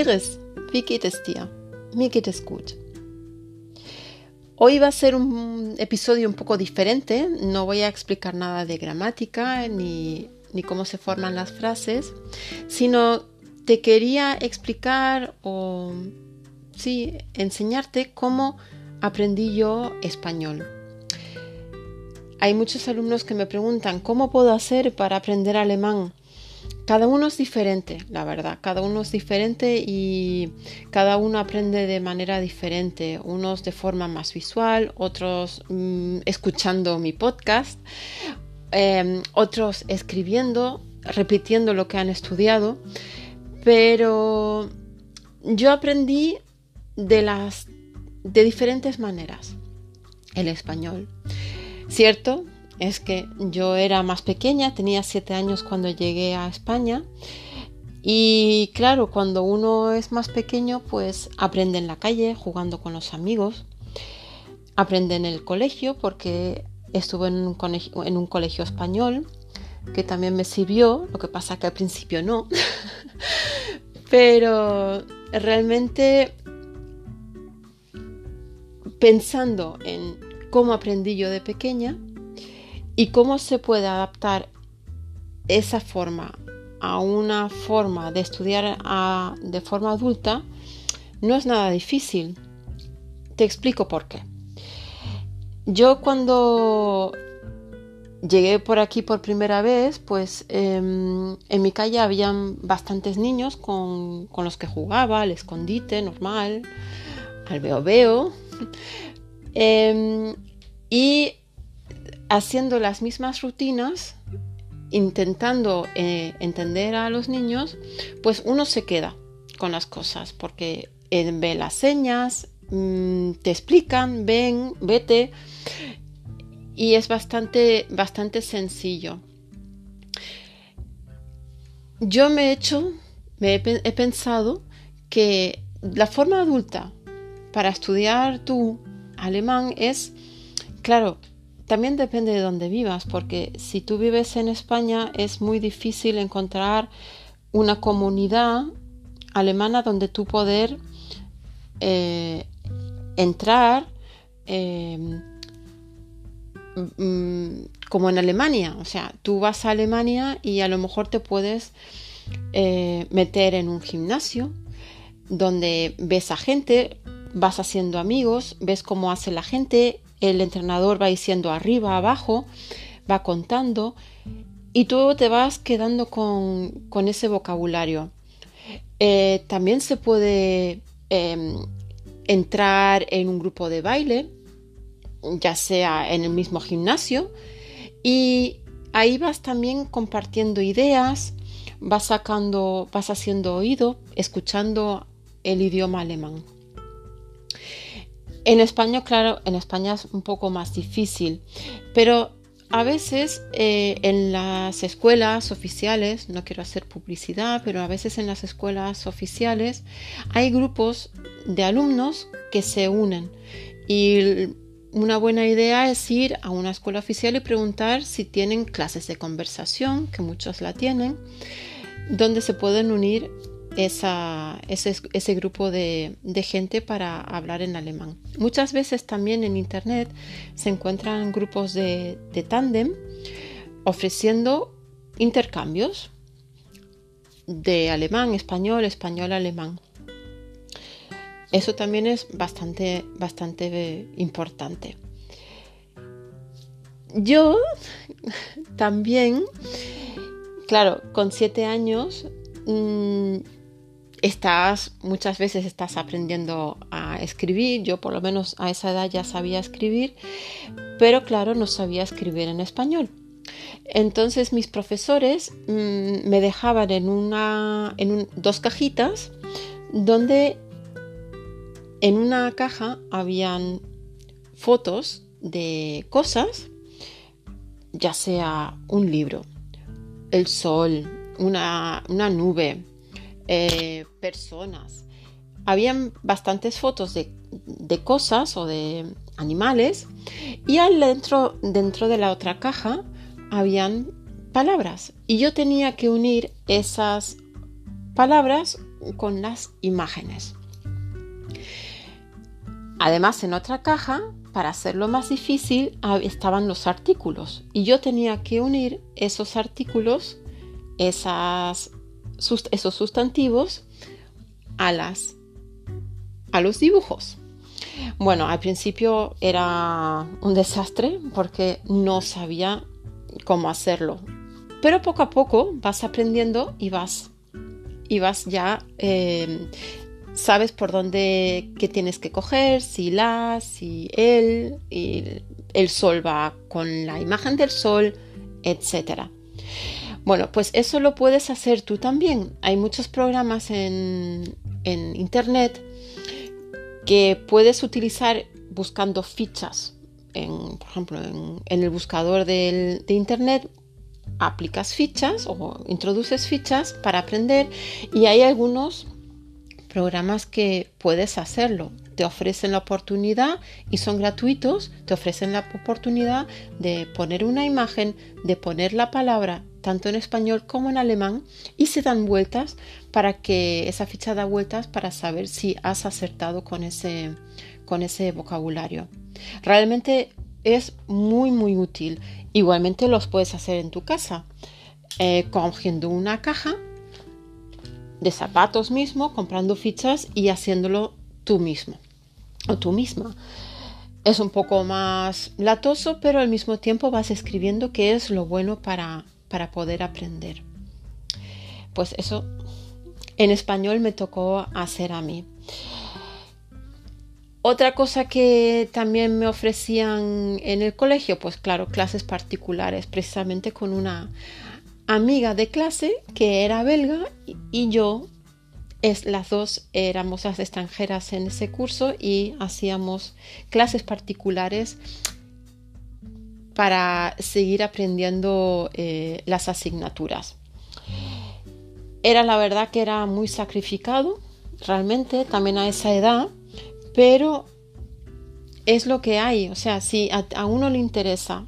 Es dir? Mir es gut. Hoy va a ser un episodio un poco diferente. No voy a explicar nada de gramática ni, ni cómo se forman las frases, sino te quería explicar o sí, enseñarte cómo aprendí yo español. Hay muchos alumnos que me preguntan cómo puedo hacer para aprender alemán. Cada uno es diferente, la verdad, cada uno es diferente y cada uno aprende de manera diferente, unos de forma más visual, otros mm, escuchando mi podcast, em, otros escribiendo, repitiendo lo que han estudiado, pero yo aprendí de las de diferentes maneras el español. Cierto, es que yo era más pequeña, tenía siete años cuando llegué a España. Y claro, cuando uno es más pequeño pues aprende en la calle jugando con los amigos, aprende en el colegio porque estuve en un colegio, español que también me sirvió, lo que pasa que al principio no, pero realmente pensando en cómo aprendí yo de pequeña y cómo se puede adaptar esa forma a una forma de estudiar de forma adulta, no es nada difícil. Te explico por qué. Yo cuando llegué por aquí por primera vez, pues em, en mi calle habían bastantes niños con, con, los que jugaba, al escondite normal, al veo veo, Em, y haciendo las mismas rutinas, intentando eh, entender a los niños, pues uno se queda con las cosas porque eh, ve las señas, mm, te explican, ven, vete y es bastante, bastante sencillo. Yo me he hecho, me he pensado que la forma adulta para estudiar tu alemán es, claro, también depende de dónde vivas, porque si tú vives en España es muy difícil encontrar una comunidad alemana donde tú poder eh, entrar em, mm, como en Alemania. O sea, tú vas a Alemania y a lo mejor te puedes eh, meter en un gimnasio donde ves a gente, vas haciendo amigos, ves cómo hace la gente, el entrenador va diciendo arriba, abajo, va contando y tú te vas quedando con, ese vocabulario. Eh, también se puede em, entrar en un grupo de baile, ya sea en el mismo gimnasio, y ahí vas también compartiendo ideas, vas sacando, vas haciendo oído, escuchando el idioma alemán. En España, claro, en España es un poco más difícil, pero a veces eh, en las escuelas oficiales, no quiero hacer publicidad, pero a veces en las escuelas oficiales hay grupos de alumnos que se unen. Y una buena idea es ir a una escuela oficial y preguntar si tienen clases de conversación, que muchos la tienen, donde se pueden unir ese, grupo de, gente para hablar en alemán. Muchas veces también en Internet se encuentran grupos de, de tándem ofreciendo intercambios de alemán, español, español, alemán. Eso también es bastante, bastante importante. Yo también, claro, con siete años mm, estás, muchas veces estás aprendiendo a escribir, yo por lo menos a esa edad ya sabía escribir, pero claro, no sabía escribir en español. Entonces mis profesores mm, me dejaban en, una, en dos cajitas donde en una caja habían fotos de cosas, ya sea un libro, el sol, una, una nube, eh, personas. Habían bastantes fotos de, cosas o de animales y dentro, dentro de la otra caja habían palabras y yo tenía que unir esas palabras con las imágenes. Además, en otra caja, para hacerlo más difícil, estaban los artículos y yo tenía que unir esos artículos, esas, esos sustantivos, a, las, a los dibujos. Bueno, al principio era un desastre porque no sabía cómo hacerlo. Pero poco a poco vas aprendiendo y vas, y vas ya, eh, sabes por dónde qué tienes que coger, si la, si él, y el sol va con la imagen del sol, etc. Bueno, pues eso lo puedes hacer tú también. Hay muchos programas en, en internet que puedes utilizar buscando fichas. En, por ejemplo, en, el buscador de internet aplicas fichas o introduces fichas para aprender y hay algunos programas que puedes hacerlo. Te ofrecen la oportunidad y son gratuitos, te ofrecen la oportunidad de poner una imagen, de poner la palabra tanto en español como en alemán y se dan vueltas para que esa ficha da vueltas para saber si has acertado con ese, con ese vocabulario. Realmente es muy muy útil. Igualmente los puedes hacer en tu casa, eh, cogiendo una caja de zapatos mismo, comprando fichas y haciéndolo tú mismo o tú misma. Es un poco más latoso, pero al mismo tiempo vas escribiendo qué es lo bueno para, para poder aprender. Pues eso en español me tocó hacer a mí. Otra cosa que también me ofrecían en el colegio, pues claro, clases particulares, precisamente con una amiga de clase que era belga y yo, es, las dos éramos las extranjeras en ese curso y hacíamos clases particulares para seguir aprendiendo eh, las asignaturas. Era la verdad que era muy sacrificado, realmente, también a esa edad, pero es lo que hay. O sea, si a, uno le interesa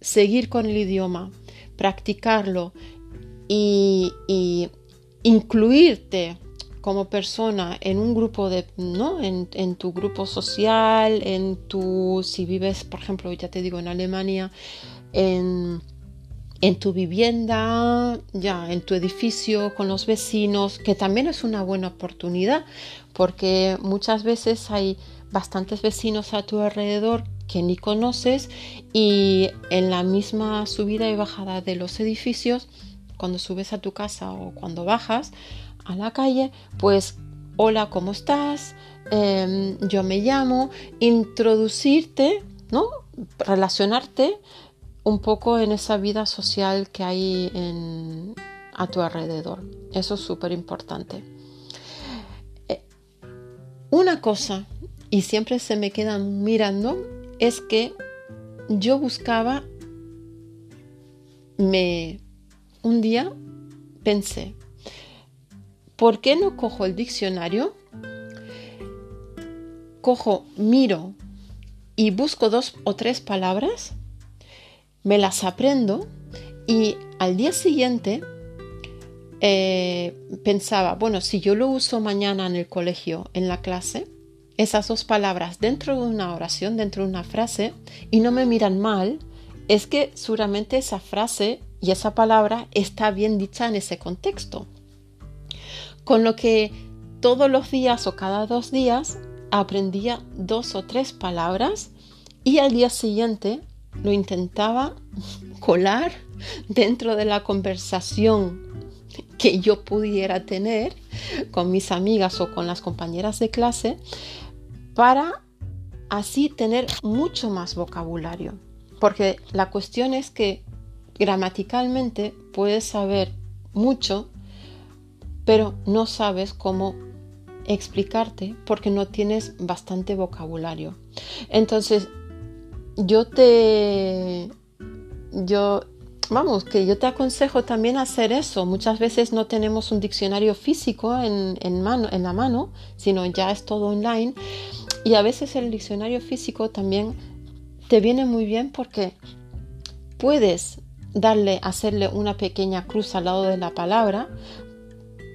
seguir con el idioma, practicarlo y, y incluirte como persona en un grupo de, ¿no? En, tu grupo social, en tu, si vives, por ejemplo, ya te digo, en Alemania, en, en tu vivienda, ya, en tu edificio, con los vecinos, que también es una buena oportunidad, porque muchas veces hay bastantes vecinos a tu alrededor que ni conoces y en la misma subida y bajada de los edificios, cuando subes a tu casa o cuando bajas, a la calle, pues hola, ¿cómo estás? Em, yo me llamo, introducirte, ¿no? Relacionarte un poco en esa vida social que hay a tu alrededor. Eso es súper importante. Eh, una cosa, y siempre se me quedan mirando, es que yo buscaba, me, un día pensé, ¿Por qué no cojo el diccionario? Cojo, miro y busco dos o tres palabras, me las aprendo y al día siguiente eh, pensaba, bueno, si yo lo uso mañana en el colegio, en la clase, esas dos palabras dentro de una oración, dentro de una frase, y no me miran mal, es que seguramente esa frase y esa palabra está bien dicha en ese contexto. Con lo que todos los días o cada dos días aprendía dos o tres palabras y al día siguiente lo intentaba colar dentro de la conversación que yo pudiera tener con mis amigas o con las compañeras de clase para así tener mucho más vocabulario. Porque la cuestión es que gramaticalmente puedes saber mucho pero no sabes cómo explicarte porque no tienes bastante vocabulario. Entonces, yo te... Yo, vamos, que yo te aconsejo también hacer eso. Muchas veces no tenemos un diccionario físico en, en, mano, en la mano, sino ya es todo online. Y a veces el diccionario físico también te viene muy bien porque puedes darle, hacerle una pequeña cruz al lado de la palabra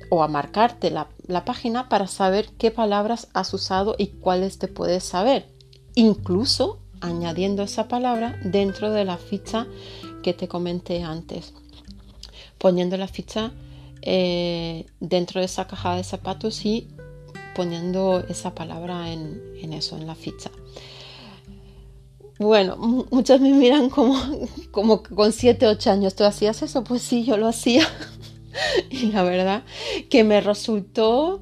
o a marcarte la, página para saber qué palabras has usado y cuáles te puedes saber. Incluso añadiendo esa palabra dentro de la ficha que te comenté antes. Poniendo la ficha eh, dentro de esa caja de zapatos y poniendo esa palabra en, eso, en la ficha. Bueno, muchos me miran como, como con 7, 8 años, ¿tú hacías eso? Pues sí, yo lo hacía. y la verdad que me resultó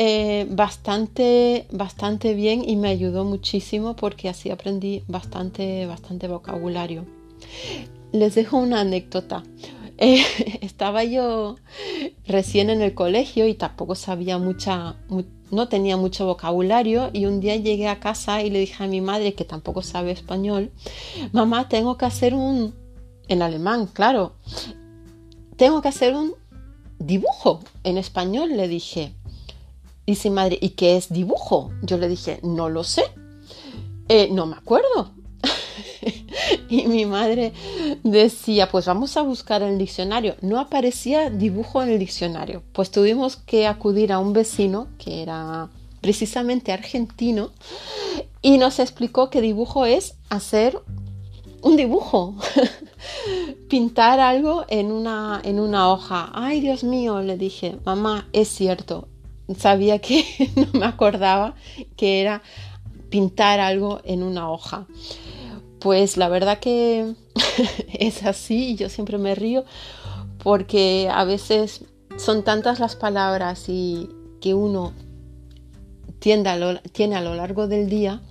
eh, bastante, bastante bien y me ayudó muchísimo porque así aprendí bastante, bastante vocabulario. Les dejo una anécdota. Eh, estaba yo recién en el colegio y tampoco sabía mucha, no tenía mucho vocabulario y un día llegué a casa y le dije a mi madre que tampoco sabe español, mamá, tengo que hacer un, en alemán, claro, tengo que hacer un dibujo en español, le dije. Dice madre, ¿y qué es dibujo? Yo le dije, no lo sé. Eh, no me acuerdo. y mi madre decía, pues vamos a buscar el diccionario. No aparecía dibujo en el diccionario. Pues tuvimos que acudir a un vecino que era precisamente argentino y nos explicó que dibujo es hacer un dibujo, pintar algo en una, en una hoja. Ay, Dios mío, le dije, mamá, es cierto, sabía que no me acordaba que era pintar algo en una hoja. Pues la verdad que es así, yo siempre me río porque a veces son tantas las palabras y que uno tiene a lo, tiene a lo largo del día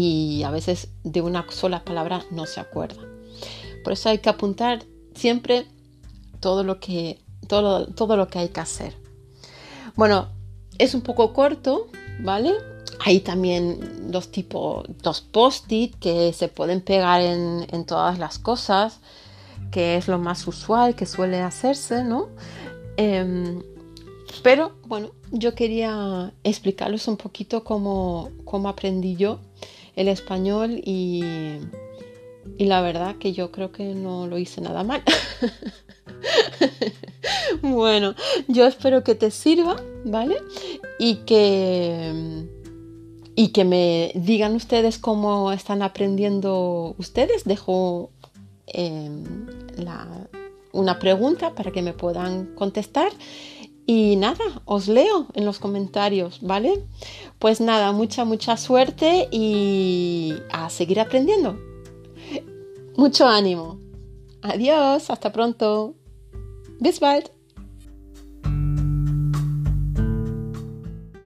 y a veces de una sola palabra no se acuerda. Por eso hay que apuntar siempre todo lo que, todo, todo lo que hay que hacer. Bueno, es un poco corto, ¿vale? Hay también dos tipos, dos post-it que se pueden pegar en, todas las cosas, que es lo más usual que suele hacerse, ¿no? Em, pero bueno, yo quería explicarles un poquito cómo, cómo aprendí yo el español y, y la verdad que yo creo que no lo hice nada mal. bueno, yo espero que te sirva, ¿vale? Y que, y que me digan ustedes cómo están aprendiendo ustedes. Dejo em, una pregunta para que me puedan contestar. Y nada, os leo en los comentarios, ¿vale? Pues nada, mucha, mucha suerte y a seguir aprendiendo. Mucho ánimo. Adiós, hasta pronto. Bis bald.